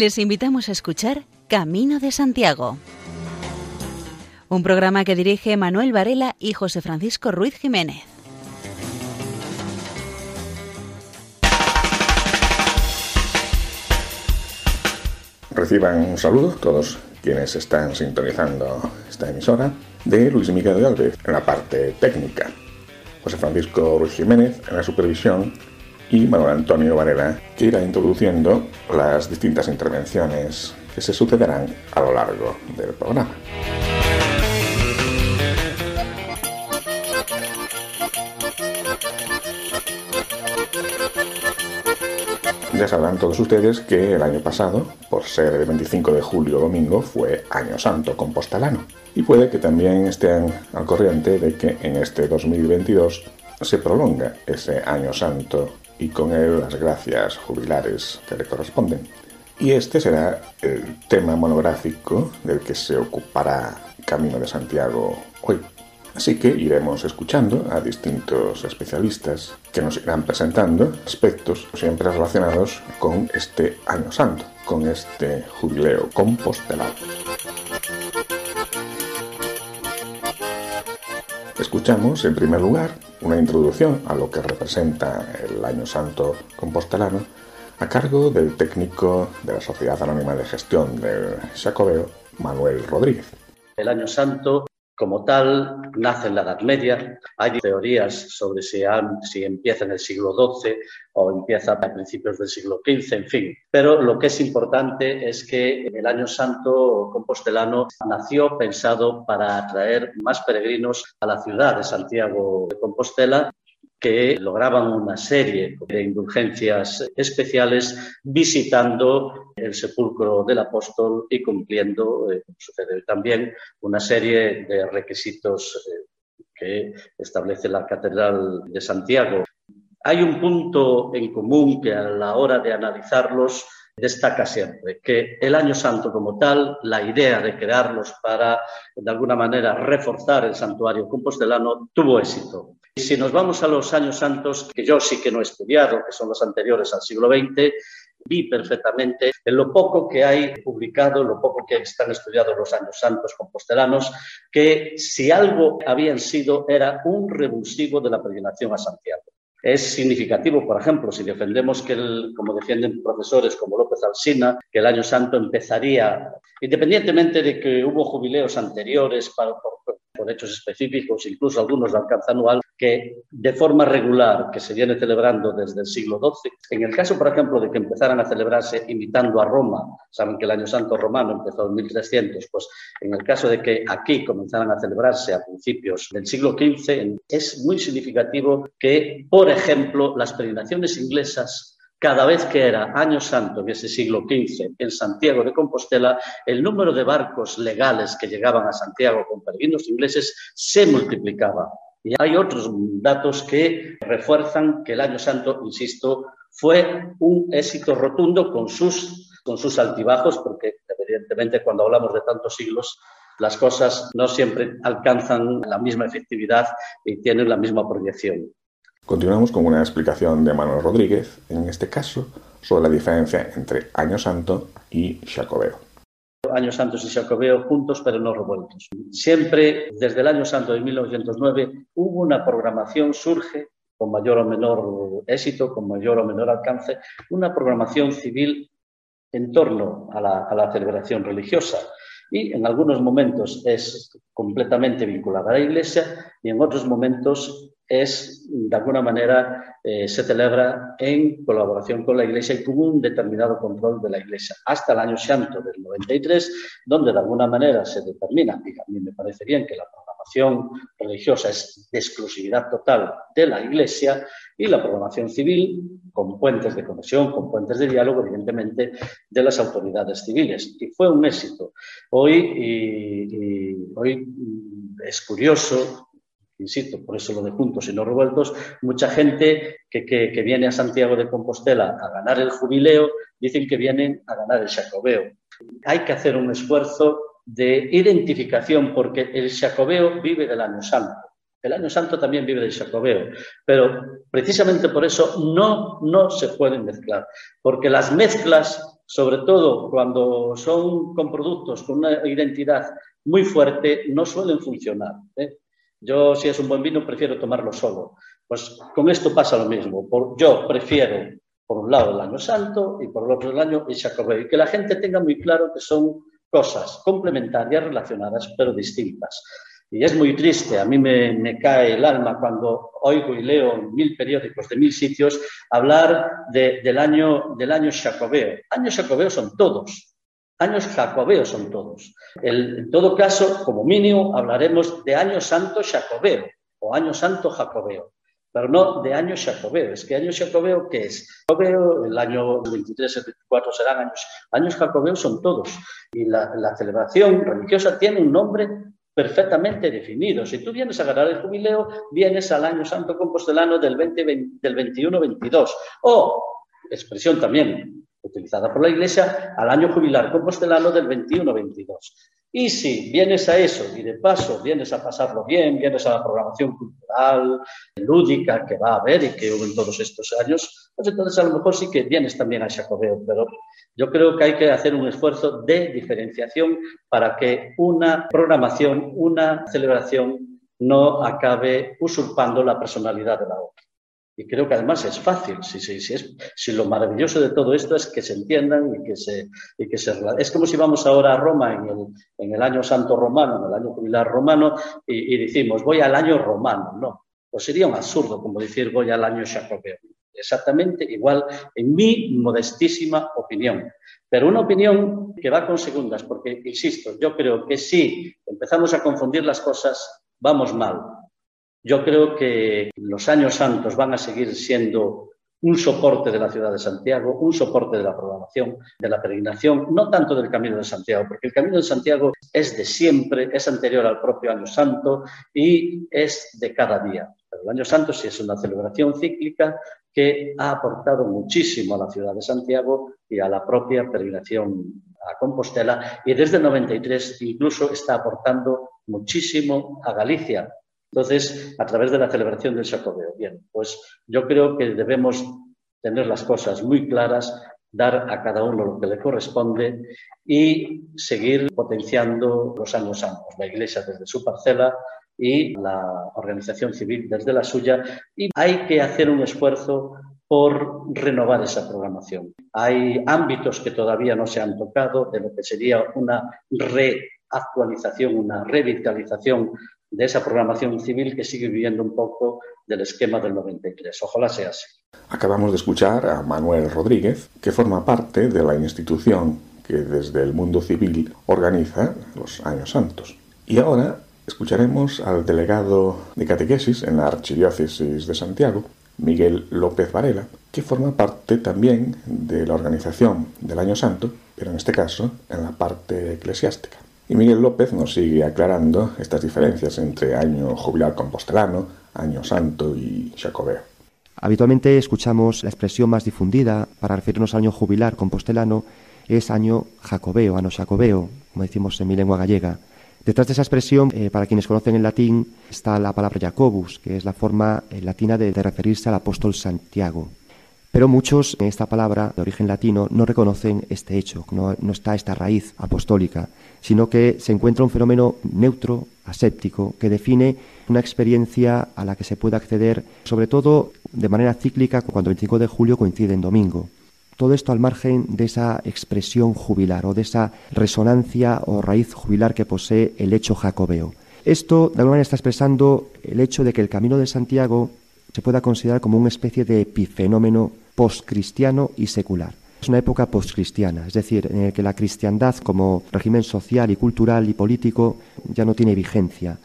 Les invitamos a escuchar Camino de Santiago, un programa que dirige Manuel Varela y José Francisco Ruiz Jiménez. Reciban un saludo todos quienes están sintonizando esta emisora de Luis Miguel de Alves en la parte técnica, José Francisco Ruiz Jiménez en la supervisión y Manuel Antonio Varela que irá introduciendo las distintas intervenciones que se sucederán a lo largo del programa. Ya sabrán todos ustedes que el año pasado, por ser el 25 de julio domingo, fue Año Santo compostelano. Y puede que también estén al corriente de que en este 2022 se prolonga ese Año Santo y con él las gracias jubilares que le corresponden. Y este será el tema monográfico del que se ocupará Camino de Santiago hoy. Así que iremos escuchando a distintos especialistas que nos irán presentando aspectos siempre relacionados con este Año Santo, con este jubileo compostelado. Escuchamos, en primer lugar, una introducción a lo que representa el Año Santo compostelano a cargo del técnico de la Sociedad Anónima de Gestión del Jacobeo, Manuel Rodríguez. El Año Santo como tal, nace en la Edad Media. Hay teorías sobre si, si, empieza en el siglo XII o empieza a principios del siglo XV, en fin. Pero lo que es importante es que el Año Santo compostelano nació pensado para atraer más peregrinos a la ciudad de Santiago de Compostela que lograban una serie de indulgencias especiales visitando el sepulcro del apóstol y cumpliendo, eh, sucede también, una serie de requisitos eh, que establece la Catedral de Santiago. Hay un punto en común que a la hora de analizarlos destaca siempre, que el Año Santo como tal, la idea de crearlos para, de alguna manera, reforzar el santuario compostelano, tuvo éxito. Y si nos vamos a los años santos, que yo sí que no he estudiado, que son los anteriores al siglo XX, vi perfectamente en lo poco que hay publicado, lo poco que están estudiados los años santos compostelanos, que si algo habían sido era un revulsivo de la peregrinación a Santiago. Es significativo, por ejemplo, si defendemos que, como defienden profesores como López Alsina, que el año santo empezaría, independientemente de que hubo jubileos anteriores para, por hechos específicos, incluso algunos de alcance anual, que de forma regular, que se viene celebrando desde el siglo XII. En el caso, por ejemplo, de que empezaran a celebrarse imitando a Roma, saben que el Año Santo Romano empezó en 1300, pues en el caso de que aquí comenzaran a celebrarse a principios del siglo XV, es muy significativo que, por ejemplo, las peregrinaciones inglesas cada vez que era Año Santo, en ese siglo XV, en Santiago de Compostela, el número de barcos legales que llegaban a Santiago con peregrinos ingleses se multiplicaba. Y hay otros datos que refuerzan que el Año Santo, insisto, fue un éxito rotundo con sus, con sus altibajos, porque evidentemente cuando hablamos de tantos siglos, las cosas no siempre alcanzan la misma efectividad y tienen la misma proyección. Continuamos con una explicación de Manuel Rodríguez, en este caso, sobre la diferencia entre Año Santo y Jacobeo. Año Santo y Jacobeo juntos pero no revueltos. Siempre, desde el Año Santo de 1909, hubo una programación, surge con mayor o menor éxito, con mayor o menor alcance, una programación civil en torno a la, a la celebración religiosa y en algunos momentos es completamente vinculada a la Iglesia y en otros momentos es, de alguna manera, eh, se celebra en colaboración con la Iglesia y con un determinado control de la Iglesia, hasta el año santo del 93, donde de alguna manera se determina, y a mí me parece bien que la programación religiosa es de exclusividad total de la Iglesia y la programación civil con puentes de conexión, con puentes de diálogo, evidentemente, de las autoridades civiles. Y fue un éxito. Hoy, hoy es curioso insisto, por eso lo de juntos y no revueltos, mucha gente que, que, viene a Santiago de Compostela a ganar el jubileo, dicen que vienen a ganar el Jacobeo. Hay que hacer un esfuerzo de identificación porque el Jacobeo vive del año santo. El año santo también vive del Jacobeo, pero precisamente por eso no, no se pueden mezclar, porque las mezclas sobre todo cuando son con productos con una identidad muy fuerte, no suelen funcionar. ¿eh? Yo, si es un buen vino, prefiero tomarlo solo. Pues con esto pasa lo mismo. yo prefiero, por un lado, el año santo y por el otro, el año. Y que la gente tenga muy claro que son cosas complementarias, relacionadas, pero distintas. Y es muy triste, a mí me, cae el alma cuando oigo y leo en mil periódicos de mil sitios hablar del, año, del año jacobeo. Años jacobeo son todos, años jacobeos son todos. en todo caso, como mínimo, hablaremos de año santo jacobeo o año santo jacobeo, pero no de año jacobeo. Es que año jacobeo, ¿qué es? Jacobeo, el año 23 y 24 serán años. Años jacobeos son todos. Y la, la celebración religiosa tiene un nombre perfectamente definido. Si tú vienes a ganar el jubileo, vienes al año santo compostelano del, 20, del 21-22. O, expresión también utilizada por la Iglesia, al año jubilar compostelano del 21-22. Y si vienes a eso y de paso vienes a pasarlo bien, vienes a la programación cultural, lúdica que va a haber y que hubo en todos estos años, pues entonces a lo mejor sí que vienes también a Jacobeo, pero yo creo que hay que hacer un esfuerzo de diferenciación para que una programación, una celebración no acabe usurpando la personalidad de la otra. Y creo que además es fácil. Si, lo maravilloso de todo esto es que se entiendan y que se, y que se Es como si vamos ahora a Roma en el, en el año santo romano, en el año jubilar romano, y, decimos, voy al año romano. No, pues sería un absurdo como decir voy al año jacobeo. Exactamente igual, en mi modestísima opinión. Pero una opinión que va con segundas, porque, insisto, yo creo que si empezamos a confundir las cosas, vamos mal. Yo creo que los años santos van a seguir siendo un soporte de la ciudad de Santiago, un soporte de la programación, de la peregrinación, no tanto del Camino de Santiago, porque el Camino de Santiago es de siempre, es anterior al propio Año Santo y es de cada día. Pero el Año Santo sí es una celebración cíclica que ha aportado muchísimo a la ciudad de Santiago y a la propia peregrinación a Compostela y desde el 93 incluso está aportando muchísimo a Galicia, entonces, a través de la celebración del Jacobeo. Bien, pues yo creo que debemos tener las cosas muy claras, dar a cada uno lo que le corresponde y seguir potenciando los años santos, la Iglesia desde su parcela y la organización civil desde la suya. Y hay que hacer un esfuerzo por renovar esa programación. Hay ámbitos que todavía no se han tocado de lo que sería una reactualización, una revitalización de esa programación civil que sigue viviendo un poco del esquema del 93. Ojalá sea así. Acabamos de escuchar a Manuel Rodríguez, que forma parte de la institución que desde el mundo civil organiza los Años Santos. Y ahora escucharemos al delegado de catequesis en la Archidiócesis de Santiago, Miguel López Varela, que forma parte también de la organización del Año Santo, pero en este caso en la parte eclesiástica. Y Miguel López nos sigue aclarando estas diferencias entre año jubilar compostelano, año santo y jacobeo. Habitualmente escuchamos la expresión más difundida para referirnos al año jubilar compostelano es año jacobeo, ano jacobeo, como decimos en mi lengua gallega. Detrás de esa expresión, eh, para quienes conocen el latín, está la palabra Jacobus, que es la forma eh, latina de referirse al apóstol Santiago. Pero muchos en esta palabra de origen latino no reconocen este hecho, no, está esta raíz apostólica, sino que se encuentra un fenómeno neutro, aséptico, que define una experiencia a la que se puede acceder, sobre todo de manera cíclica, cuando el 25 de julio coincide en domingo. Todo esto al margen de esa expresión jubilar o de esa resonancia o raíz jubilar que posee el hecho jacobeo. Esto, de alguna manera, está expresando el hecho de que el camino de Santiago se pueda considerar como una especie de epifenómeno postcristiano y secular. Es una época postcristiana, es decir, en la que la cristiandad como régimen social y cultural y político ya no tiene vigencia.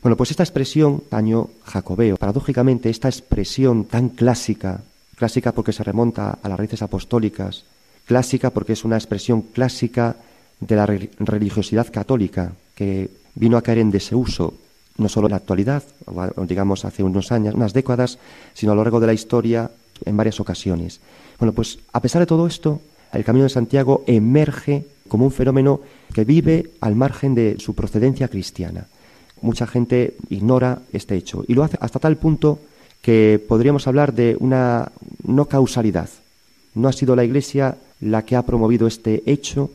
Bueno, pues esta expresión, año jacobeo, paradójicamente esta expresión tan clásica, clásica porque se remonta a las raíces apostólicas, clásica porque es una expresión clásica de la religiosidad católica que vino a caer en desuso no solo en la actualidad, digamos hace unos años, unas décadas, sino a lo largo de la historia en varias ocasiones. Bueno, pues a pesar de todo esto, el Camino de Santiago emerge como un fenómeno que vive al margen de su procedencia cristiana. Mucha gente ignora este hecho y lo hace hasta tal punto que podríamos hablar de una no causalidad. No ha sido la Iglesia la que ha promovido este hecho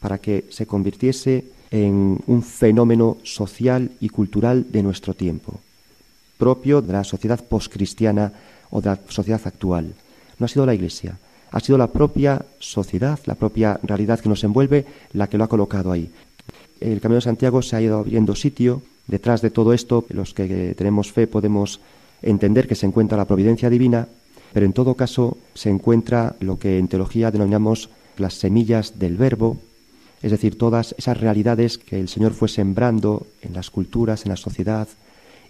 para que se convirtiese en un fenómeno social y cultural de nuestro tiempo, propio de la sociedad poscristiana o de la sociedad actual. No ha sido la Iglesia, ha sido la propia sociedad, la propia realidad que nos envuelve, la que lo ha colocado ahí. El Camino de Santiago se ha ido abriendo sitio. Detrás de todo esto, los que tenemos fe podemos entender que se encuentra la providencia divina, pero en todo caso se encuentra lo que en teología denominamos las semillas del verbo, es decir, todas esas realidades que el Señor fue sembrando en las culturas, en la sociedad,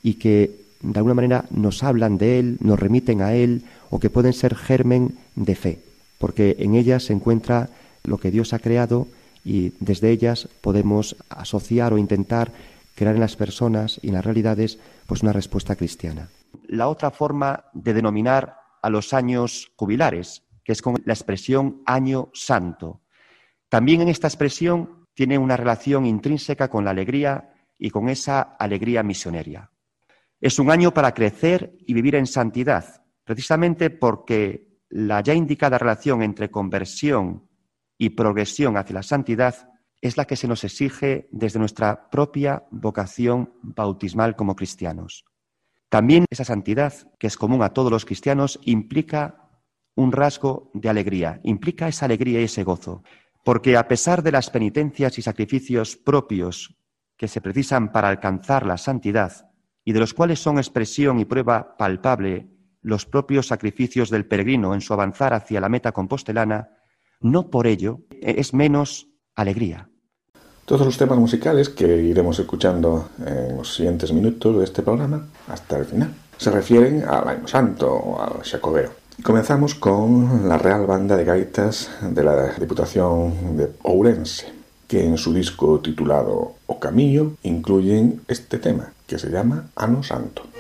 y que de alguna manera nos hablan de Él, nos remiten a Él, o que pueden ser germen de fe, porque en ellas se encuentra lo que Dios ha creado y desde ellas podemos asociar o intentar crear en las personas y en las realidades pues una respuesta cristiana. La otra forma de denominar a los años jubilares, que es con la expresión año santo. También en esta expresión tiene una relación intrínseca con la alegría y con esa alegría misioneria. Es un año para crecer y vivir en santidad, precisamente porque la ya indicada relación entre conversión y progresión hacia la santidad es la que se nos exige desde nuestra propia vocación bautismal como cristianos. También esa santidad, que es común a todos los cristianos, implica un rasgo de alegría, implica esa alegría y ese gozo, porque a pesar de las penitencias y sacrificios propios que se precisan para alcanzar la santidad, y de los cuales son expresión y prueba palpable los propios sacrificios del peregrino en su avanzar hacia la meta compostelana, no por ello es menos alegría. Todos los temas musicales que iremos escuchando en los siguientes minutos de este programa, hasta el final, se refieren al Año Santo o al Jacobeo. Comenzamos con la Real Banda de Gaitas de la Diputación de Ourense, que en su disco titulado O Camillo incluyen este tema, que se llama Ano Santo.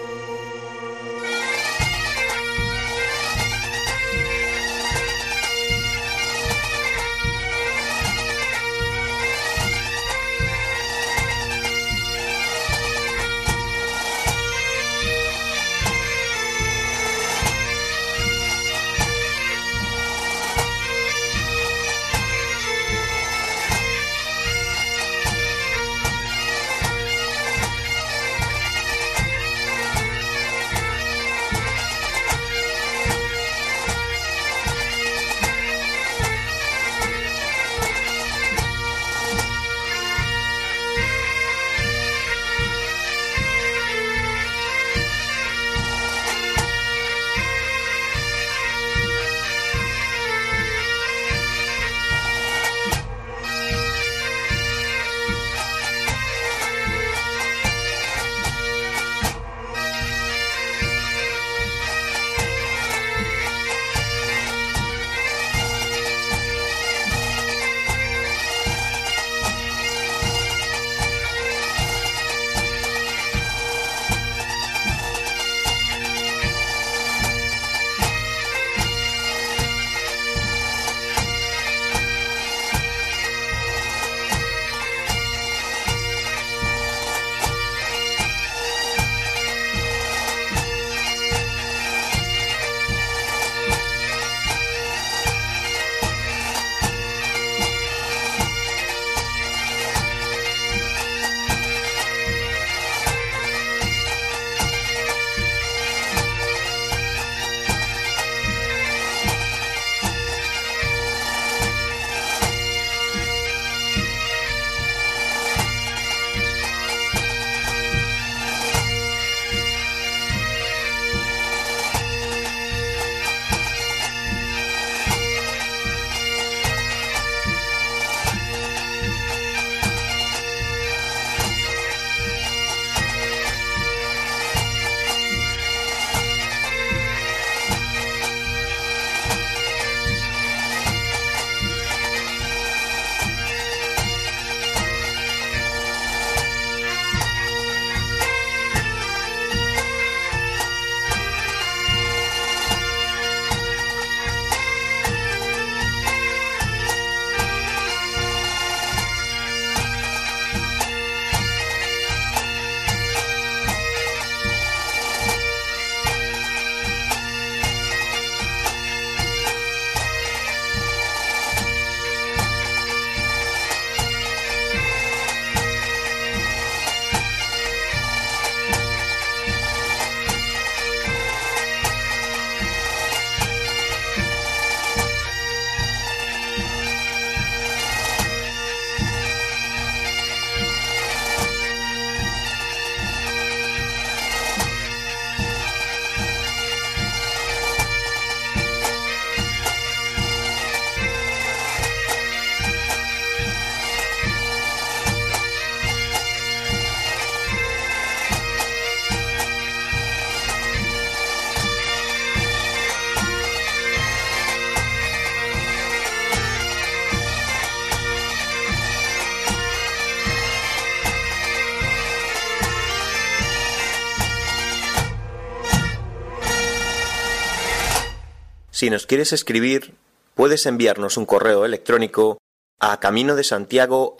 Si nos quieres escribir, puedes enviarnos un correo electrónico a camino de Santiago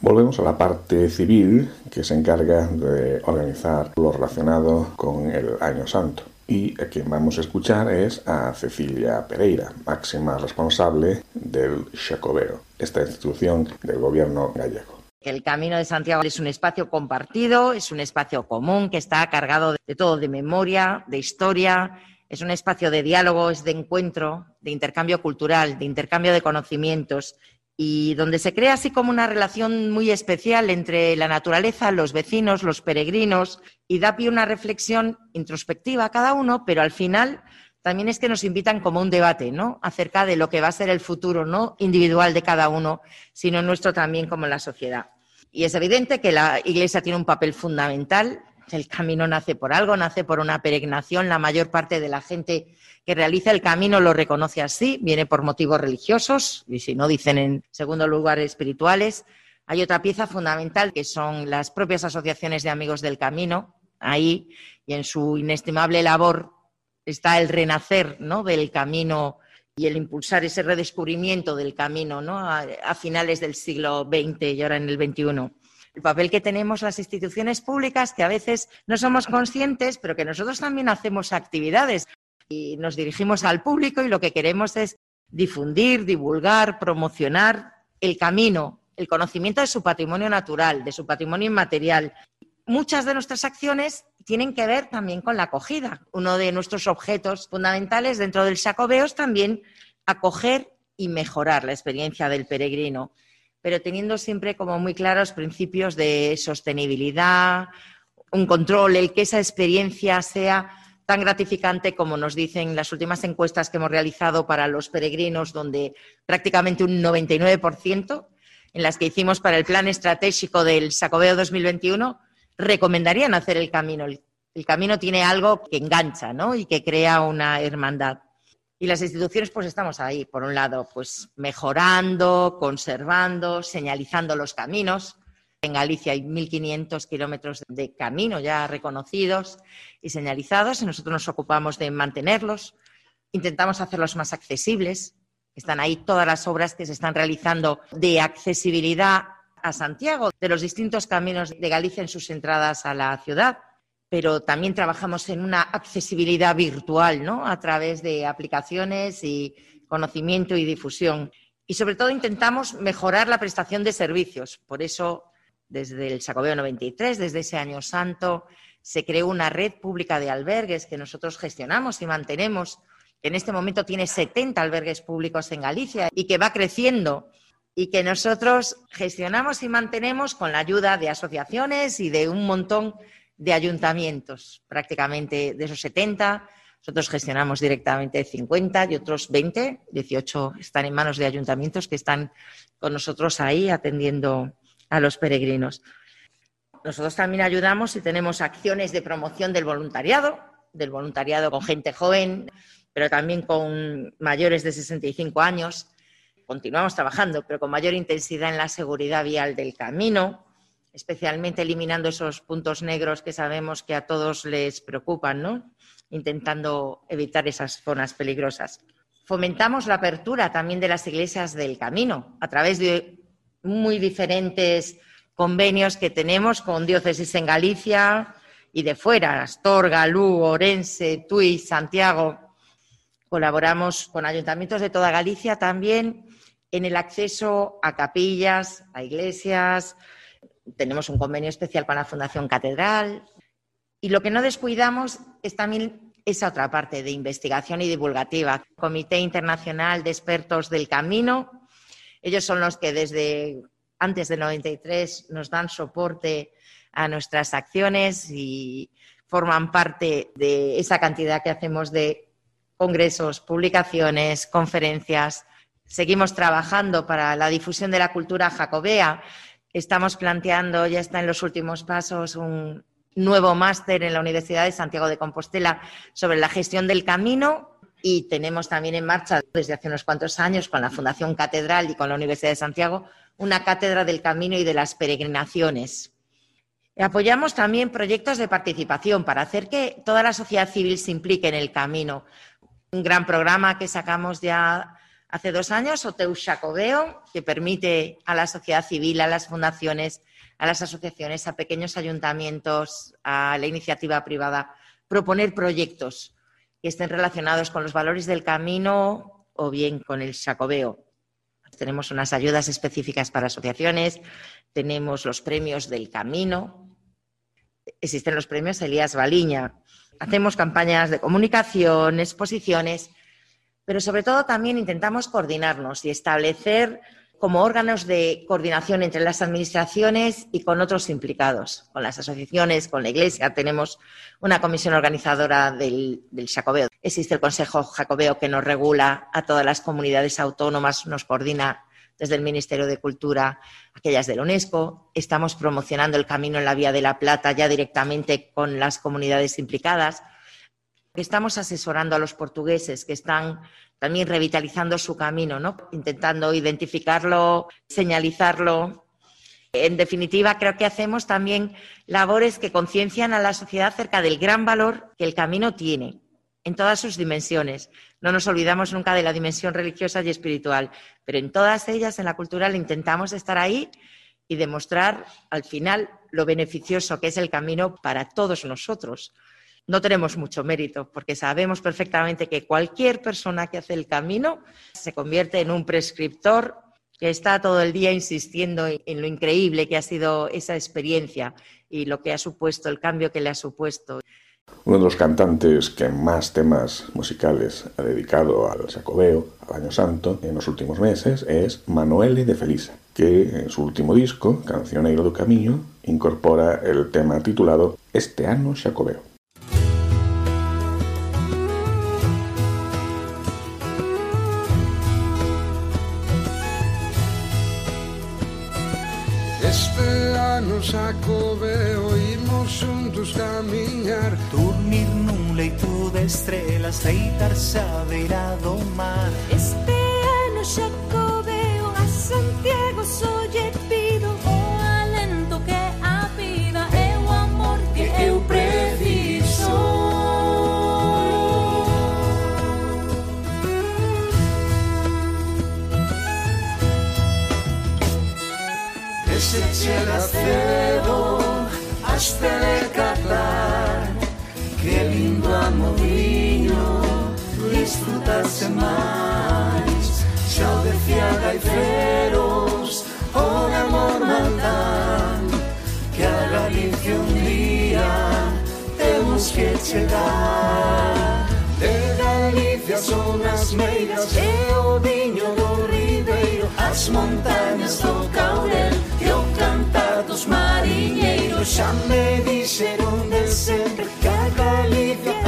Volvemos a la parte civil que se encarga de organizar lo relacionado con el Año Santo. Y a quien vamos a escuchar es a Cecilia Pereira, máxima responsable del Chacobeo, esta institución del gobierno gallego. El Camino de Santiago es un espacio compartido, es un espacio común que está cargado de todo, de memoria, de historia, es un espacio de diálogo, es de encuentro, de intercambio cultural, de intercambio de conocimientos y donde se crea así como una relación muy especial entre la naturaleza, los vecinos, los peregrinos y da pie una reflexión introspectiva a cada uno, pero al final también es que nos invitan como un debate, ¿no? Acerca de lo que va a ser el futuro, no individual de cada uno, sino nuestro también como la sociedad. Y es evidente que la Iglesia tiene un papel fundamental. El camino nace por algo, nace por una peregrinación. La mayor parte de la gente que realiza el camino lo reconoce así, viene por motivos religiosos, y si no, dicen en segundo lugar espirituales. Hay otra pieza fundamental que son las propias asociaciones de amigos del camino, ahí, y en su inestimable labor está el renacer ¿no? del camino y el impulsar ese redescubrimiento del camino ¿no? a, a, finales del siglo XX y ahora en el XXI. El papel que tenemos las instituciones públicas, que a veces no somos conscientes, pero que nosotros también hacemos actividades y nos dirigimos al público y lo que queremos es difundir, divulgar, promocionar el camino, el conocimiento de su patrimonio natural, de su patrimonio inmaterial muchas de nuestras acciones tienen que ver también con la acogida. Uno de nuestros objetos fundamentales dentro del Sacobeo es también acoger y mejorar la experiencia del peregrino, pero teniendo siempre como muy claros principios de sostenibilidad, un control, el que esa experiencia sea tan gratificante como nos dicen las últimas encuestas que hemos realizado para los peregrinos, donde prácticamente un 99%, en las que hicimos para el plan estratégico del Sacobeo 2021, recomendarían hacer el camino. El, camino tiene algo que engancha ¿no? y que crea una hermandad. Y las instituciones, pues estamos ahí, por un lado, pues mejorando, conservando, señalizando los caminos. En Galicia hay 1.500 kilómetros de camino ya reconocidos y señalizados y nosotros nos ocupamos de mantenerlos. Intentamos hacerlos más accesibles. Están ahí todas las obras que se están realizando de accesibilidad a Santiago, de los distintos caminos de Galicia en sus entradas a la ciudad, pero también trabajamos en una accesibilidad virtual, ¿no? A través de aplicaciones y conocimiento y difusión. Y sobre todo intentamos mejorar la prestación de servicios. Por eso, desde el Sacobeo 93, desde ese año santo, se creó una red pública de albergues que nosotros gestionamos y mantenemos, que en este momento tiene 70 albergues públicos en Galicia y que va creciendo y que nosotros gestionamos y mantenemos con la ayuda de asociaciones y de un montón de ayuntamientos, prácticamente de esos 70. Nosotros gestionamos directamente 50 y otros 20, 18 están en manos de ayuntamientos que están con nosotros ahí atendiendo a los peregrinos. Nosotros también ayudamos y tenemos acciones de promoción del voluntariado, del voluntariado con gente joven, pero también con mayores de 65 años continuamos trabajando, pero con mayor intensidad en la seguridad vial del camino, especialmente eliminando esos puntos negros que sabemos que a todos les preocupan, ¿no? intentando evitar esas zonas peligrosas. Fomentamos la apertura también de las iglesias del camino a través de muy diferentes convenios que tenemos con diócesis en Galicia y de fuera, Astorga, Lugo, Orense, Tui, Santiago. Colaboramos con ayuntamientos de toda Galicia también en el acceso a capillas, a iglesias. Tenemos un convenio especial con la Fundación Catedral. Y lo que no descuidamos es también esa otra parte de investigación y divulgativa. Comité Internacional de Expertos del Camino. Ellos son los que desde antes del 93 nos dan soporte a nuestras acciones y forman parte de esa cantidad que hacemos de congresos, publicaciones, conferencias, Seguimos trabajando para la difusión de la cultura jacobea. Estamos planteando, ya está en los últimos pasos, un nuevo máster en la Universidad de Santiago de Compostela sobre la gestión del camino y tenemos también en marcha desde hace unos cuantos años con la Fundación Catedral y con la Universidad de Santiago una cátedra del camino y de las peregrinaciones. Apoyamos también proyectos de participación para hacer que toda la sociedad civil se implique en el camino. Un gran programa que sacamos ya hace dos años, Oteu Xacobeo, que permite a la sociedad civil, a las fundaciones, a las asociaciones, a pequeños ayuntamientos, a la iniciativa privada, proponer proyectos que estén relacionados con los valores del camino o bien con el Xacobeo. Tenemos unas ayudas específicas para asociaciones, tenemos los premios del camino, existen los premios Elías Baliña, hacemos campañas de comunicación, exposiciones, pero sobre todo también intentamos coordinarnos y establecer como órganos de coordinación entre las administraciones y con otros implicados, con las asociaciones, con la Iglesia. Tenemos una comisión organizadora del, Jacobeo. Existe el Consejo Jacobeo que nos regula a todas las comunidades autónomas, nos coordina desde el Ministerio de Cultura, aquellas de la UNESCO. Estamos promocionando el camino en la Vía de la Plata ya directamente con las comunidades implicadas. Estamos asesorando a los portugueses que están también revitalizando su camino, ¿no? intentando identificarlo, señalizarlo. En definitiva, creo que hacemos también labores que conciencian a la sociedad acerca del gran valor que el camino tiene en todas sus dimensiones. No nos olvidamos nunca de la dimensión religiosa y espiritual, pero en todas ellas, en la cultural, intentamos estar ahí y demostrar al final lo beneficioso que es el camino para todos nosotros no tenemos mucho mérito, porque sabemos perfectamente que cualquier persona que hace el camino se convierte en un prescriptor que está todo el día insistiendo en lo increíble que ha sido esa experiencia y lo que ha supuesto, el cambio que le ha supuesto. Uno de los cantantes que más temas musicales ha dedicado al Sacobeo, al Año Santo, en los últimos meses es Manuele de Felisa, que en su último disco, Cancioneiro do Camino, incorpora el tema titulado Este Ano Xacobeo. Xacobeo Imos xuntos camiñar Dormir nun leito de estrelas Deitarse a beira do mar Este ano Xacobeo a Santiago Solle שצ'ל הסלו, אשתלה קטן, כלים במורינו, disfrutas demais. Xa o decía Gaiferos, o amor mandán, que a Galicia un día temos que chegar. De Galicia son as meigas e o viño do Ribeiro, as montañas do Caurel, xa me dixeron de sempre que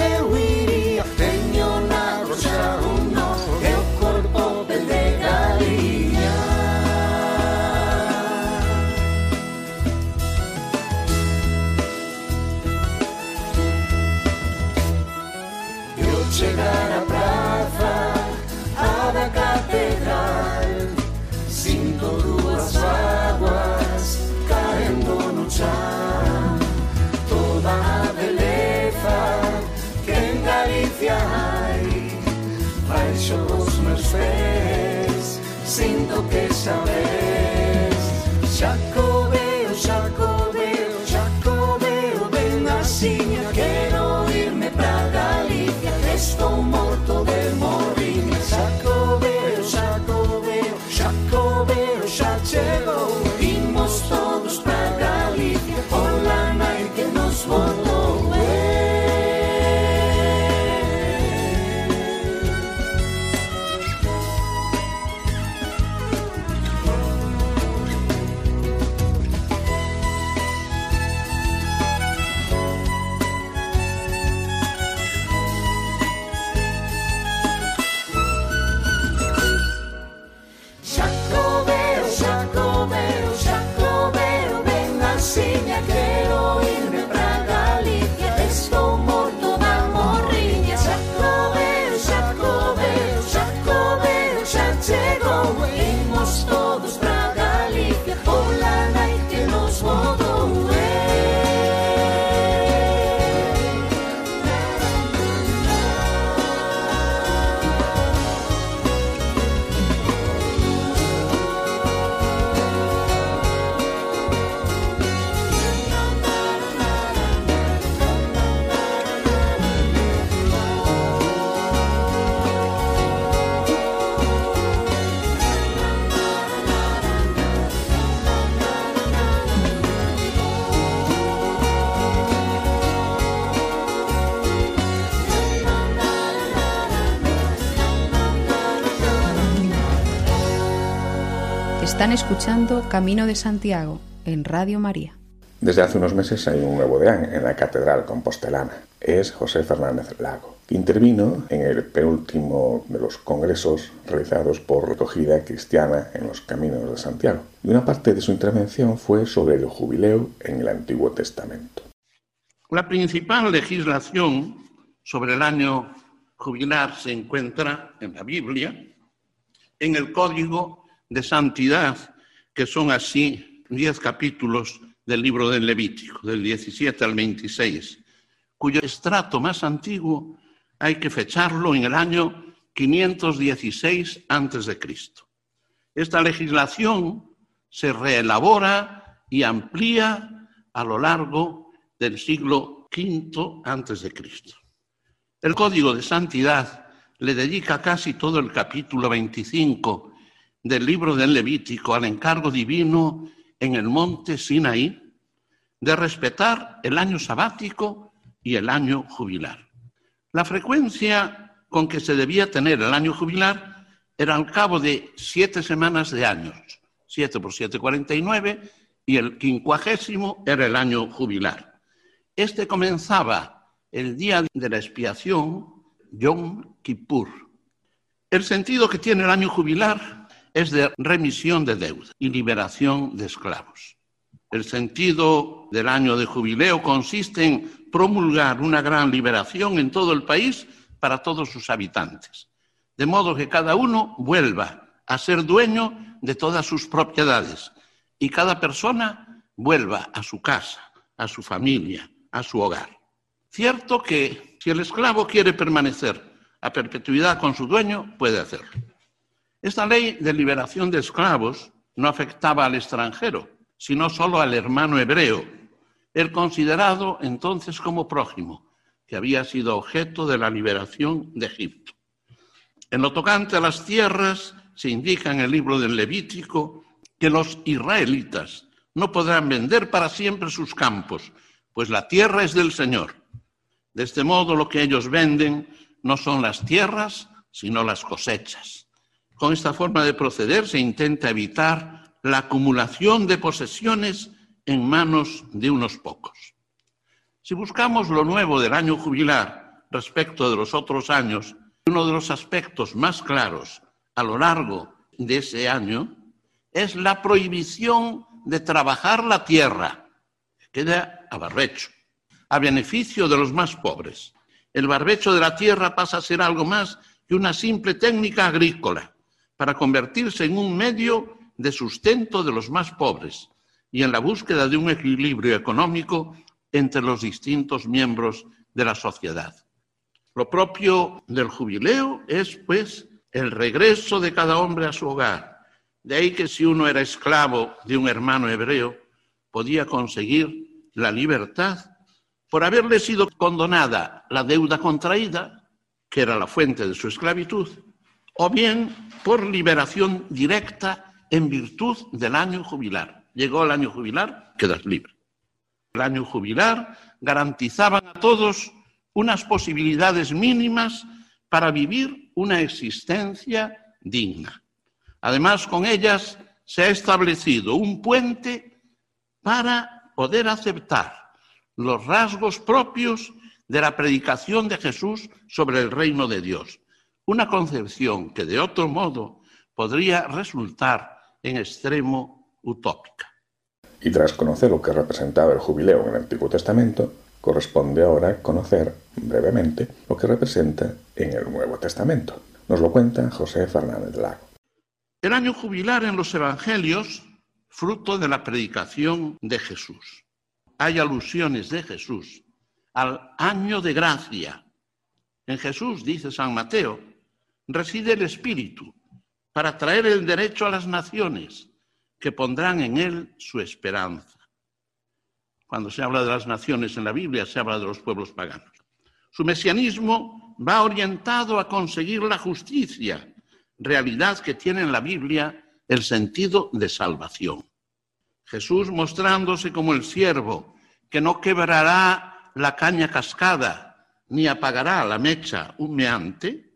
escuchando Camino de Santiago en Radio María. Desde hace unos meses hay un nuevo deán en la Catedral Compostelana. Es José Fernández Lago, que intervino en el penúltimo de los congresos realizados por Recogida Cristiana en los Caminos de Santiago. Y una parte de su intervención fue sobre el jubileo en el Antiguo Testamento. La principal legislación sobre el año jubilar se encuentra en la Biblia, en el Código de Santidad, que son así diez capítulos del libro del Levítico, del 17 al 26, cuyo estrato más antiguo hay que fecharlo en el año 516 a.C. Esta legislación se reelabora y amplía a lo largo del siglo V Cristo. El Código de Santidad le dedica casi todo el capítulo 25 del libro del Levítico al encargo divino en el monte Sinaí de respetar el año sabático y el año jubilar. La frecuencia con que se debía tener el año jubilar era al cabo de siete semanas de años, siete por siete, cuarenta y nueve, y el quincuagésimo era el año jubilar. Este comenzaba el día de la expiación, Yom Kippur. El sentido que tiene el año jubilar es de remisión de deuda y liberación de esclavos. El sentido del año de jubileo consiste en promulgar una gran liberación en todo el país para todos sus habitantes, de modo que cada uno vuelva a ser dueño de todas sus propiedades y cada persona vuelva a su casa, a su familia, a su hogar. Cierto que si el esclavo quiere permanecer a perpetuidad con su dueño, puede hacerlo. Esta ley de liberación de esclavos no afectaba al extranjero, sino solo al hermano hebreo, el considerado entonces como prójimo, que había sido objeto de la liberación de Egipto. En lo tocante a las tierras, se indica en el libro del Levítico que los israelitas no podrán vender para siempre sus campos, pues la tierra es del Señor. De este modo, lo que ellos venden no son las tierras, sino las cosechas. Con esta forma de proceder se intenta evitar la acumulación de posesiones en manos de unos pocos. Si buscamos lo nuevo del año jubilar respecto de los otros años, uno de los aspectos más claros a lo largo de ese año es la prohibición de trabajar la tierra, que queda a barbecho, a beneficio de los más pobres. El barbecho de la tierra pasa a ser algo más que una simple técnica agrícola, para convertirse en un medio de sustento de los más pobres y en la búsqueda de un equilibrio económico entre los distintos miembros de la sociedad. Lo propio del jubileo es, pues, el regreso de cada hombre a su hogar. De ahí que si uno era esclavo de un hermano hebreo, podía conseguir la libertad por haberle sido condonada la deuda contraída, que era la fuente de su esclavitud, o bien por liberación directa en virtud del año jubilar. Llegó el año jubilar, quedas libre. El año jubilar garantizaban a todos unas posibilidades mínimas para vivir una existencia digna. Además, con ellas se ha establecido un puente para poder aceptar los rasgos propios de la predicación de Jesús sobre el reino de Dios. Una concepción que de otro modo podría resultar en extremo utópica. Y tras conocer lo que representaba el jubileo en el Antiguo Testamento, corresponde ahora conocer brevemente lo que representa en el Nuevo Testamento. Nos lo cuenta José Fernández Lago. El año jubilar en los Evangelios, fruto de la predicación de Jesús. Hay alusiones de Jesús al año de gracia. En Jesús, dice San Mateo, reside el Espíritu para traer el derecho a las naciones que pondrán en él su esperanza. Cuando se habla de las naciones en la Biblia, se habla de los pueblos paganos. Su mesianismo va orientado a conseguir la justicia, realidad que tiene en la Biblia el sentido de salvación. Jesús mostrándose como el siervo que no quebrará la caña cascada ni apagará la mecha humeante,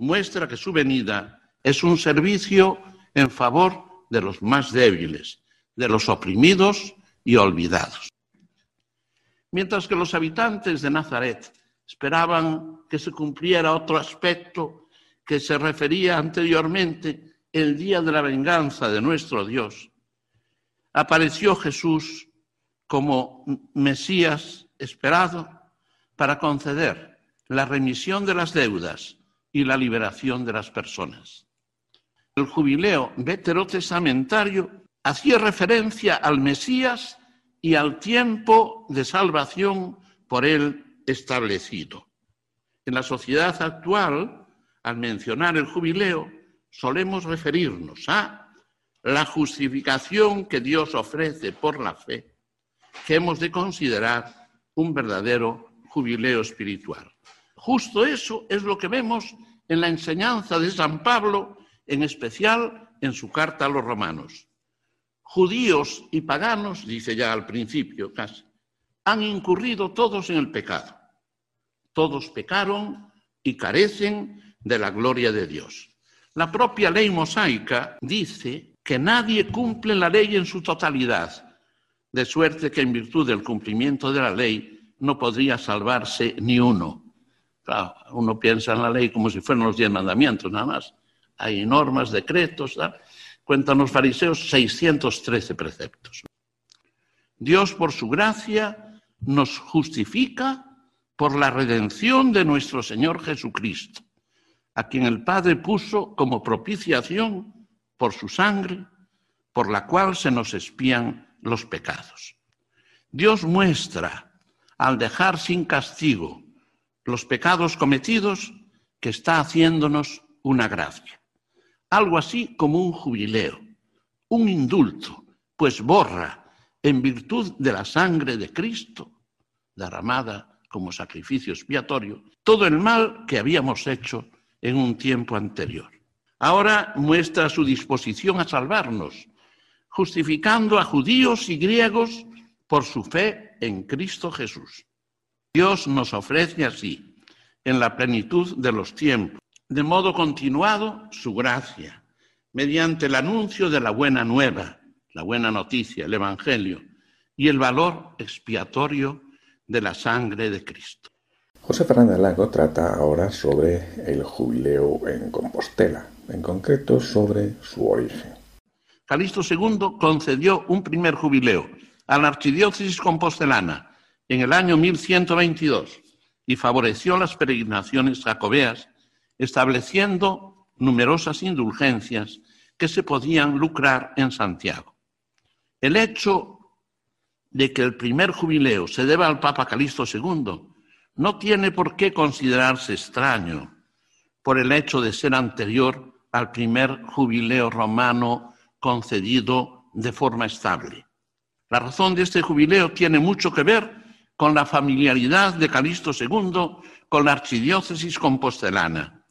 muestra que su venida es un servicio en favor de los más débiles, de los oprimidos y olvidados. Mientras que los habitantes de Nazaret esperaban que se cumpliera otro aspecto que se refería anteriormente, el día de la venganza de nuestro Dios, apareció Jesús como Mesías esperado para conceder la remisión de las deudas y la liberación de las personas. El jubileo veterotestamentario hacía referencia al Mesías y al tiempo de salvación por él establecido. En la sociedad actual, al mencionar el jubileo, solemos referirnos a la justificación que Dios ofrece por la fe, que hemos de considerar un verdadero jubileo espiritual. Justo eso es lo que vemos en la enseñanza de San Pablo, en especial en su carta a los romanos. Judíos y paganos, dice ya al principio casi, han incurrido todos en el pecado. Todos pecaron y carecen de la gloria de Dios. La propia ley mosaica dice que nadie cumple la ley en su totalidad, de suerte que en virtud del cumplimiento de la ley no podría salvarse ni uno. Claro, uno piensa en la ley como si fueran los diez mandamientos, nada más. Hay normas, decretos, cuentan los fariseos 613 preceptos. Dios, por su gracia, nos justifica por la redención de nuestro Señor Jesucristo, a quien el Padre puso como propiciación por su sangre, por la cual se nos espían los pecados. Dios muestra, al dejar sin castigo los pecados cometidos, que está haciéndonos una gracia. Algo así como un jubileo, un indulto, pues borra, en virtud de la sangre de Cristo, derramada como sacrificio expiatorio, todo el mal que habíamos hecho en un tiempo anterior. Ahora muestra su disposición a salvarnos, justificando a judíos y griegos por su fe en Cristo Jesús. Dios nos ofrece así, en la plenitud de los tiempos, de modo continuado, su gracia, mediante el anuncio de la buena nueva, la buena noticia, el Evangelio, y el valor expiatorio de la sangre de Cristo. José Fernández Lago trata ahora sobre el jubileo en Compostela, en concreto sobre su origen. Calixto II concedió un primer jubileo a la archidiócesis compostelana en el año 1122 y favoreció las peregrinaciones jacobeas, estableciendo numerosas indulgencias que se podían lucrar en Santiago. El hecho de que el primer jubileo se deba al Papa Calixto II no tiene por qué considerarse extraño por el hecho de ser anterior al primer jubileo romano concedido de forma estable. La razón de este jubileo tiene mucho que ver con la familiaridad de Calixto II con la archidiócesis compostelana.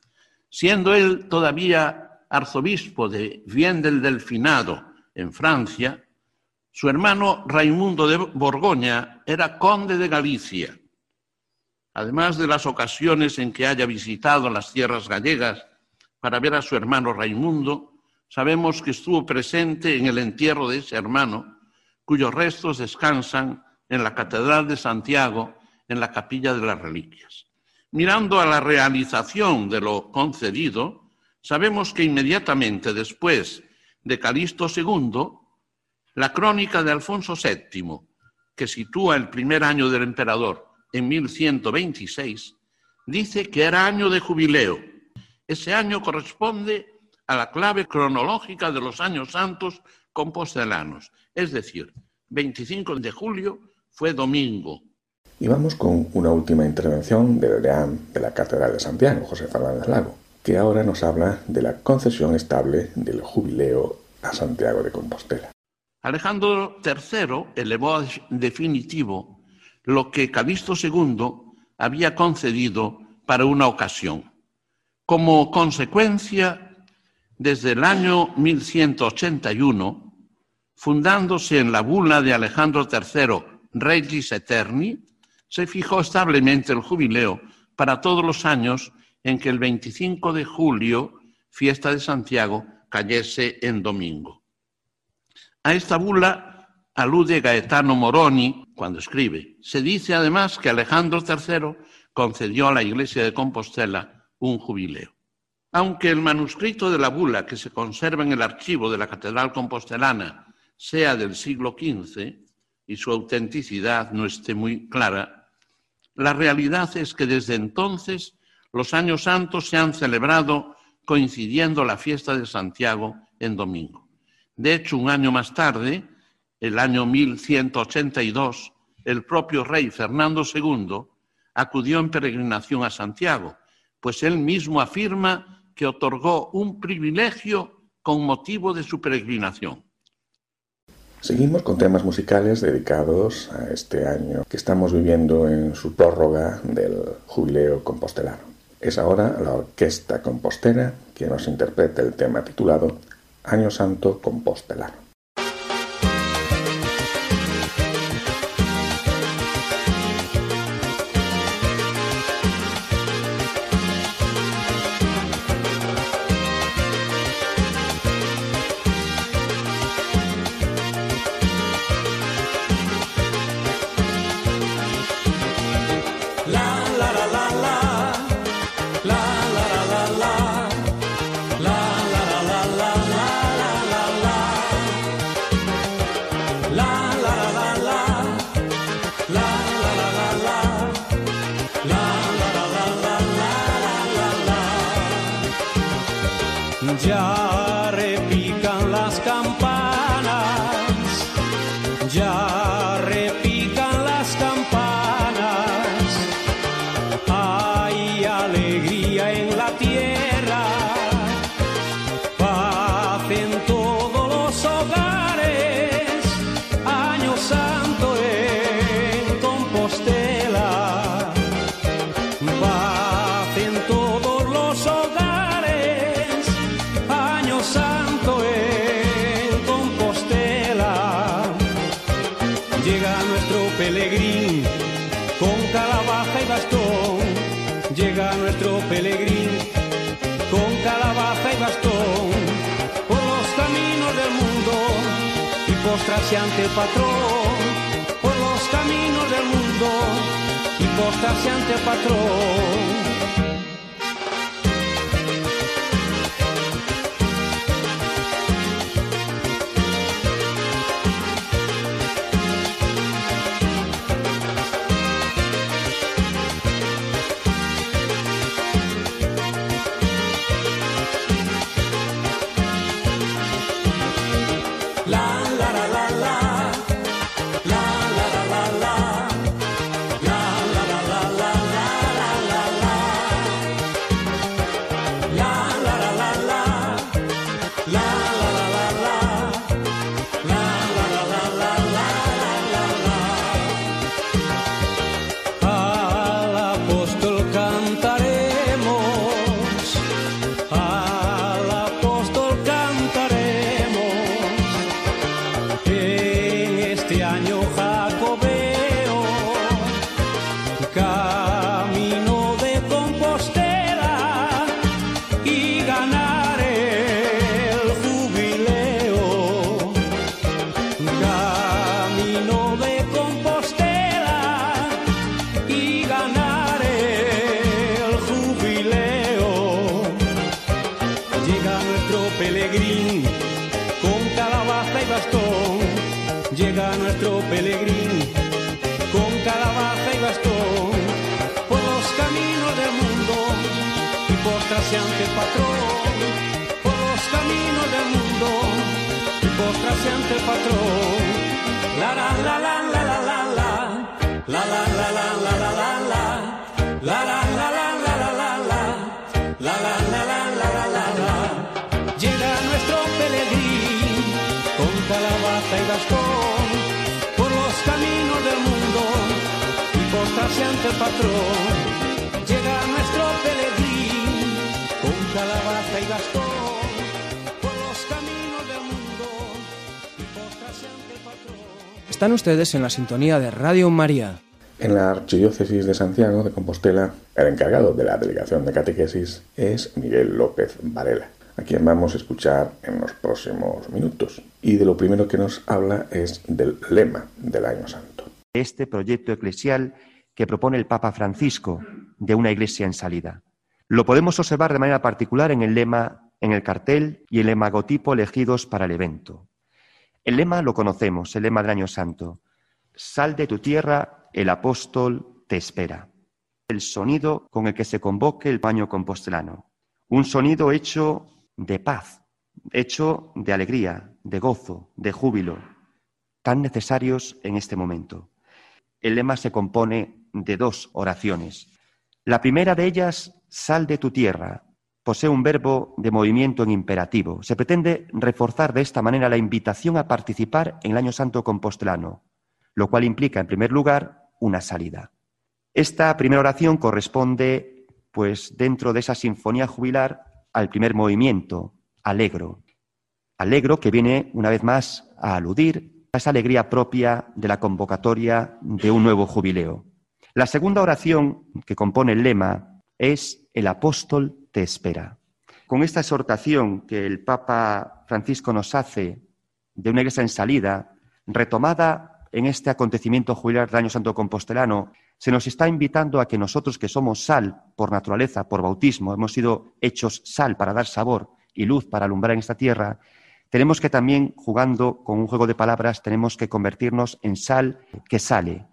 Siendo él todavía arzobispo de Vienne del Delfinado, en Francia, su hermano Raimundo de Borgoña era conde de Galicia. Además de las ocasiones en que haya visitado las tierras gallegas para ver a su hermano Raimundo, sabemos que estuvo presente en el entierro de ese hermano, cuyos restos descansan en la Catedral de Santiago, en la Capilla de las Reliquias. Mirando a la realización de lo concedido, sabemos que inmediatamente después de Calixto II, la crónica de Alfonso VII, que sitúa el primer año del emperador en 1126, dice que era año de jubileo. Ese año corresponde a la clave cronológica de los años santos compostelanos, es decir, 25 de julio fue domingo. Y vamos con una última intervención del deán de la Catedral de Santiago, José Fernández Lago, que ahora nos habla de la concesión estable del jubileo a Santiago de Compostela. Alejandro III elevó a definitivo lo que Calixto II había concedido para una ocasión. Como consecuencia, desde el año 1181, fundándose en la bula de Alejandro III Regis Eterni, se fijó establemente el jubileo para todos los años en que el 25 de julio, fiesta de Santiago, cayese en domingo. A esta bula alude Gaetano Moroni cuando escribe. Se dice además que Alejandro III concedió a la Iglesia de Compostela un jubileo. Aunque el manuscrito de la bula que se conserva en el archivo de la Catedral Compostelana sea del siglo XV y su autenticidad no esté muy clara, la realidad es que desde entonces los años santos se han celebrado coincidiendo la fiesta de Santiago en domingo. De hecho, un año más tarde, el año 1182, el propio rey Fernando II acudió en peregrinación a Santiago, pues él mismo afirma que otorgó un privilegio con motivo de su peregrinación. Seguimos con temas musicales dedicados a este año que estamos viviendo en su prórroga del jubileo compostelano. Es ahora la Orquesta Compostera que nos interpreta el tema titulado Año Santo Compostelano. Y postrarse ante el patrón llega nuestro pelegrín con calabaza y bastón por los caminos del mundo y postrarse ante el patrón Están ustedes en la sintonía de Radio María. En la Archidiócesis de Santiago de Compostela, el encargado de la delegación de catequesis es Miguel López Varela. a quien vamos a escuchar en los próximos minutos. Y de lo primero que nos habla es del lema del Año Santo. Este proyecto eclesial que propone el Papa Francisco de una iglesia en salida. Lo podemos observar de manera particular en el lema, en el cartel y el hemagotipo elegidos para el evento. El lema lo conocemos, el lema del Año Santo. Sal de tu tierra, el apóstol te espera. El sonido con el que se convoque el baño compostelano. Un sonido hecho de paz, hecho de alegría, de gozo, de júbilo, tan necesarios en este momento. El lema se compone de dos oraciones. La primera de ellas, sal de tu tierra, posee un verbo de movimiento en imperativo. Se pretende reforzar de esta manera la invitación a participar en el Año Santo Compostelano, lo cual implica, en primer lugar, una salida. Esta primera oración corresponde, pues, dentro de esa sinfonía jubilar, al primer movimiento, alegro. Alegro que viene, una vez más, a aludir a esa alegría propia de la convocatoria de un nuevo jubileo. La segunda oración que compone el lema es El apóstol te espera. Con esta exhortación que el Papa Francisco nos hace de una iglesia en salida, retomada en este acontecimiento jubilar del Año Santo Compostelano, se nos está invitando a que nosotros que somos sal por naturaleza, por bautismo, hemos sido hechos sal para dar sabor y luz para alumbrar en esta tierra, tenemos que también, jugando con un juego de palabras, tenemos que convertirnos en sal que sale.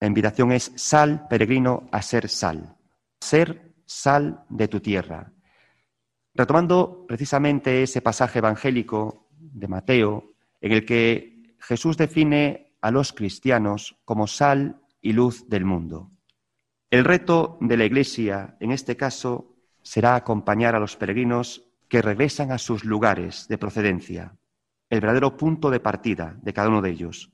La invitación es sal, peregrino, a ser sal. Ser sal de tu tierra. Retomando precisamente ese pasaje evangélico de Mateo, en el que Jesús define a los cristianos como sal y luz del mundo. El reto de la Iglesia, en este caso, será acompañar a los peregrinos que regresan a sus lugares de procedencia, el verdadero punto de partida de cada uno de ellos,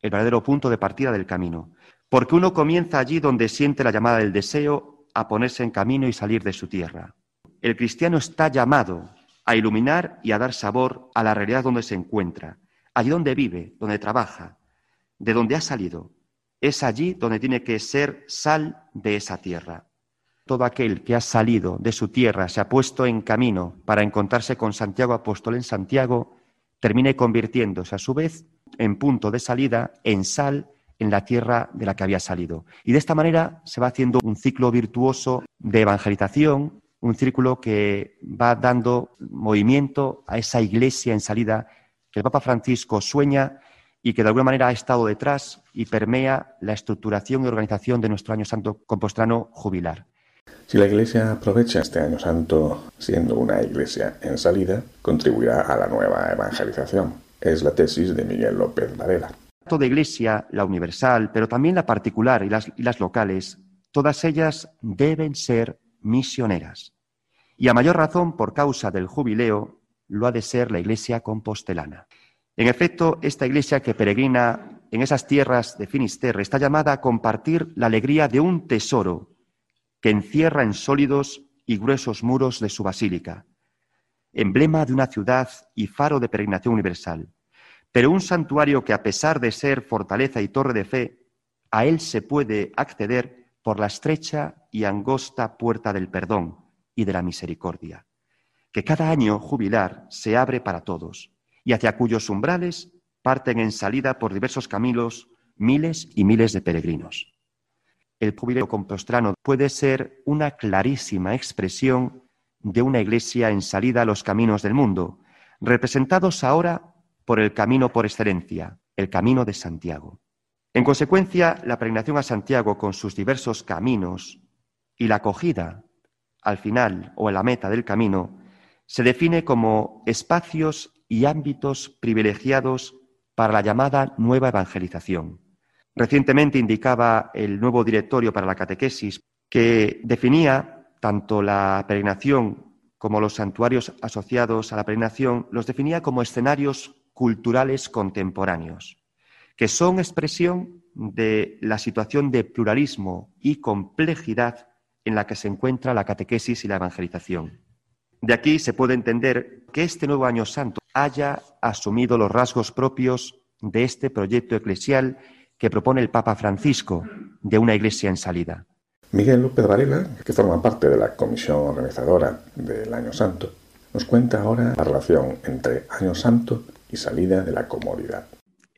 el verdadero punto de partida del camino, porque uno comienza allí donde siente la llamada del deseo a ponerse en camino y salir de su tierra. El cristiano está llamado a iluminar y a dar sabor a la realidad donde se encuentra, allí donde vive, donde trabaja, de donde ha salido. Es allí donde tiene que ser sal de esa tierra. Todo aquel que ha salido de su tierra, se ha puesto en camino para encontrarse con Santiago Apóstol en Santiago, termine convirtiéndose a su vez en punto de salida, en sal en la tierra de la que había salido. Y de esta manera se va haciendo un ciclo virtuoso de evangelización, un círculo que va dando movimiento a esa iglesia en salida que el Papa Francisco sueña y que de alguna manera ha estado detrás y permea la estructuración y organización de nuestro año santo compostrano jubilar. Si la Iglesia aprovecha este año santo siendo una iglesia en salida, contribuirá a la nueva evangelización. Es la tesis de Miguel López Varela. Toda iglesia, la universal, pero también la particular y las, y las locales, todas ellas deben ser misioneras. Y a mayor razón, por causa del jubileo, lo ha de ser la iglesia compostelana. En efecto, esta iglesia que peregrina en esas tierras de Finisterre está llamada a compartir la alegría de un tesoro que encierra en sólidos y gruesos muros de su basílica, emblema de una ciudad y faro de peregrinación universal, pero un santuario que a pesar de ser fortaleza y torre de fe, a él se puede acceder por la estrecha y angosta puerta del perdón y de la misericordia, que cada año jubilar se abre para todos y hacia cuyos umbrales parten en salida por diversos caminos miles y miles de peregrinos. El jubileo compostrano puede ser una clarísima expresión de una iglesia en salida a los caminos del mundo, representados ahora por el camino por excelencia, el camino de Santiago. En consecuencia, la peregrinación a Santiago con sus diversos caminos y la acogida al final o en la meta del camino se define como espacios y ámbitos privilegiados para la llamada nueva evangelización. Recientemente indicaba el nuevo directorio para la catequesis que definía tanto la peregrinación como los santuarios asociados a la peregrinación, los definía como escenarios culturales contemporáneos, que son expresión de la situación de pluralismo y complejidad en la que se encuentra la catequesis y la evangelización. De aquí se puede entender que este nuevo año santo haya asumido los rasgos propios de este proyecto eclesial que propone el Papa Francisco de una iglesia en salida. Miguel López Varela, que forma parte de la comisión organizadora del Año Santo, nos cuenta ahora la relación entre Año Santo y salida de la comodidad.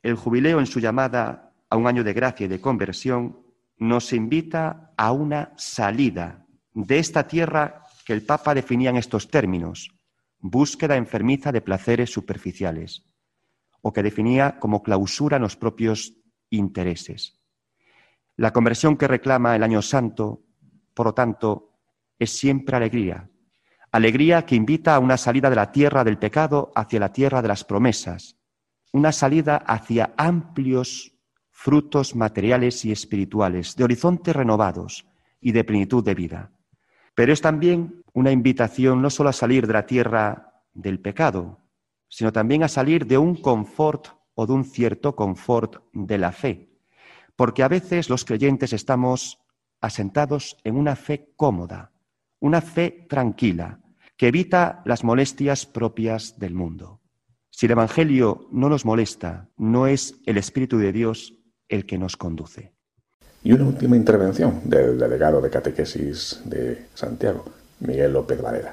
El jubileo en su llamada a un año de gracia y de conversión nos invita a una salida de esta tierra que el Papa definía en estos términos, búsqueda enfermiza de placeres superficiales, o que definía como clausura en los propios intereses. La conversión que reclama el año santo, por lo tanto, es siempre alegría, alegría que invita a una salida de la tierra del pecado hacia la tierra de las promesas, una salida hacia amplios frutos materiales y espirituales, de horizontes renovados y de plenitud de vida. Pero es también una invitación no solo a salir de la tierra del pecado, sino también a salir de un confort o de un cierto confort de la fe. Porque a veces los creyentes estamos asentados en una fe cómoda, una fe tranquila, que evita las molestias propias del mundo. Si el Evangelio no nos molesta, no es el Espíritu de Dios el que nos conduce. Y una última intervención del delegado de catequesis de Santiago, Miguel López Varela.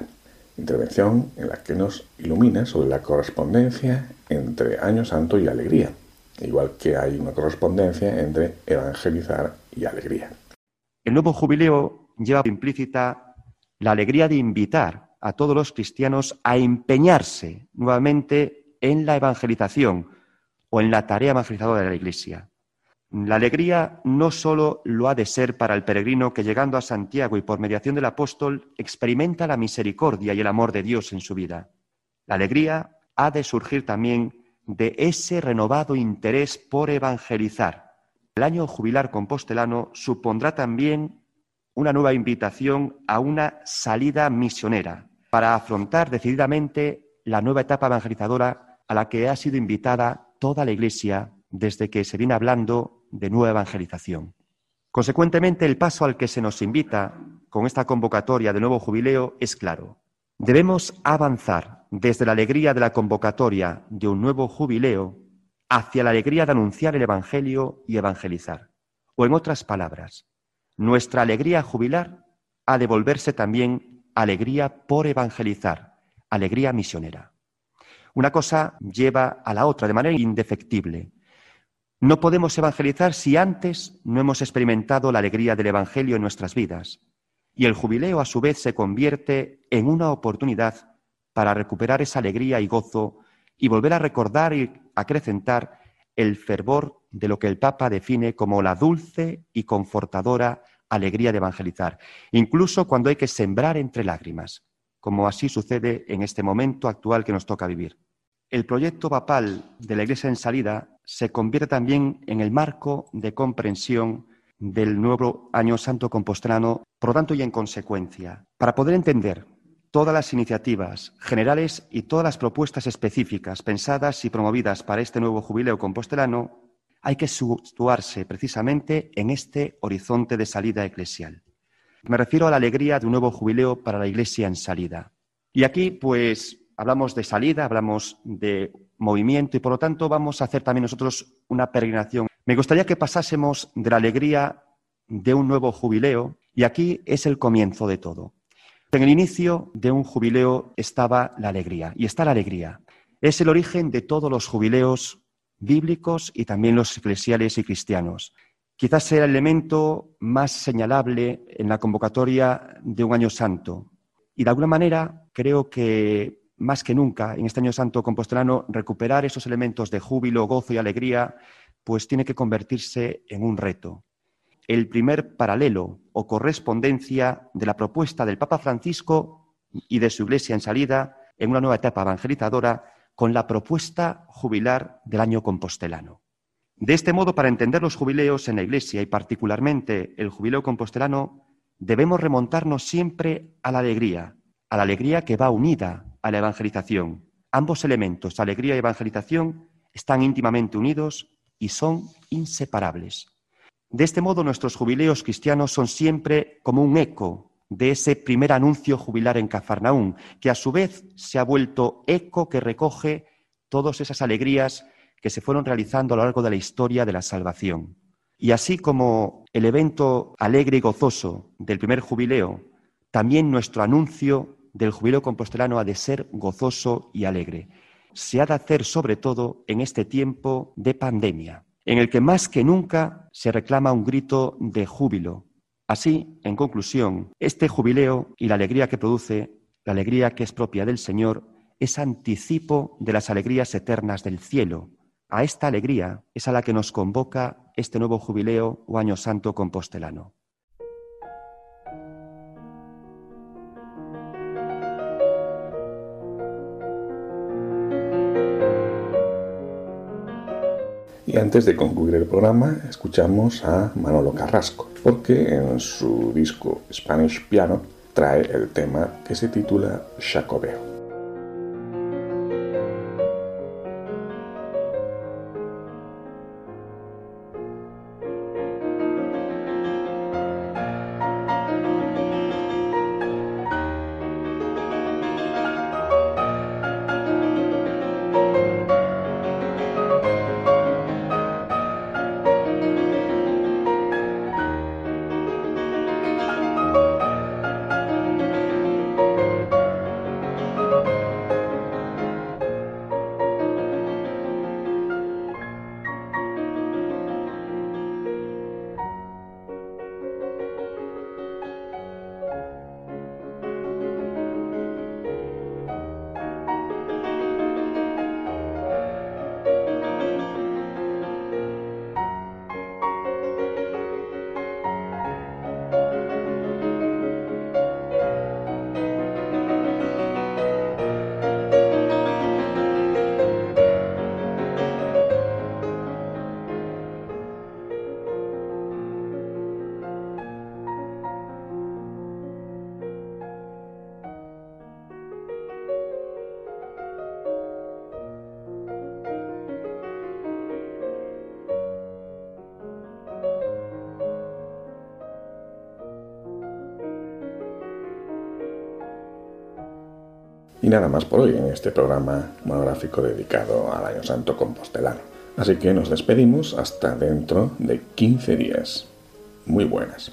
Intervención en la que nos ilumina sobre la correspondencia entre Año Santo y alegría, igual que hay una correspondencia entre evangelizar y alegría. El nuevo jubileo lleva implícita la alegría de invitar a todos los cristianos a empeñarse nuevamente en la evangelización o en la tarea evangelizadora de la Iglesia. La alegría no solo lo ha de ser para el peregrino que llegando a Santiago y por mediación del apóstol experimenta la misericordia y el amor de Dios en su vida. La alegría ha de surgir también de ese renovado interés por evangelizar. El año jubilar compostelano supondrá también una nueva invitación a una salida misionera para afrontar decididamente la nueva etapa evangelizadora a la que ha sido invitada toda la Iglesia desde que se viene hablando de nueva evangelización. Consecuentemente, el paso al que se nos invita con esta convocatoria de nuevo jubileo es claro. Debemos avanzar desde la alegría de la convocatoria de un nuevo jubileo hacia la alegría de anunciar el Evangelio y evangelizar. O en otras palabras, nuestra alegría jubilar ha de volverse también alegría por evangelizar, alegría misionera. Una cosa lleva a la otra de manera indefectible. No podemos evangelizar si antes no hemos experimentado la alegría del Evangelio en nuestras vidas. Y el jubileo, a su vez, se convierte en una oportunidad para recuperar esa alegría y gozo y volver a recordar y acrecentar el fervor de lo que el Papa define como la dulce y confortadora alegría de evangelizar, incluso cuando hay que sembrar entre lágrimas, como así sucede en este momento actual que nos toca vivir. El proyecto papal de la Iglesia en salida se convierte también en el marco de comprensión del nuevo Año Santo Compostelano, por lo tanto y en consecuencia. Para poder entender todas las iniciativas generales y todas las propuestas específicas pensadas y promovidas para este nuevo jubileo compostelano, hay que situarse precisamente en este horizonte de salida eclesial. Me refiero a la alegría de un nuevo jubileo para la Iglesia en salida. Y aquí, pues, hablamos de salida, hablamos de movimiento y por lo tanto vamos a hacer también nosotros una peregrinación. Me gustaría que pasásemos de la alegría de un nuevo jubileo y aquí es el comienzo de todo. En el inicio de un jubileo estaba la alegría y está la alegría. Es el origen de todos los jubileos bíblicos y también los eclesiales y cristianos. Quizás sea el elemento más señalable en la convocatoria de un año santo. Y de alguna manera creo que más que nunca en este año santo compostelano recuperar esos elementos de júbilo, gozo y alegría, pues tiene que convertirse en un reto. El primer paralelo o correspondencia de la propuesta del Papa Francisco y de su Iglesia en salida en una nueva etapa evangelizadora con la propuesta jubilar del año compostelano. De este modo, para entender los jubileos en la Iglesia y particularmente el jubileo compostelano, debemos remontarnos siempre a la alegría, a la alegría que va unida a la evangelización. Ambos elementos, alegría y evangelización, están íntimamente unidos y son inseparables. De este modo, nuestros jubileos cristianos son siempre como un eco de ese primer anuncio jubilar en Cafarnaún, que a su vez se ha vuelto eco que recoge todas esas alegrías que se fueron realizando a lo largo de la historia de la salvación. Y así como el evento alegre y gozoso del primer jubileo, también nuestro anuncio del jubileo compostelano ha de ser gozoso y alegre. Se ha de hacer sobre todo en este tiempo de pandemia, en el que más que nunca se reclama un grito de júbilo. Así, en conclusión, este jubileo y la alegría que produce, la alegría que es propia del Señor, es anticipo de las alegrías eternas del cielo. A esta alegría es a la que nos convoca este nuevo jubileo o año santo compostelano. Antes de concluir el programa, escuchamos a Manolo Carrasco, porque en su disco Spanish Piano trae el tema que se titula Jacobeo. Y nada más por hoy en este programa monográfico dedicado al Año Santo Compostelano. Así que nos despedimos hasta dentro de 15 días. Muy buenas.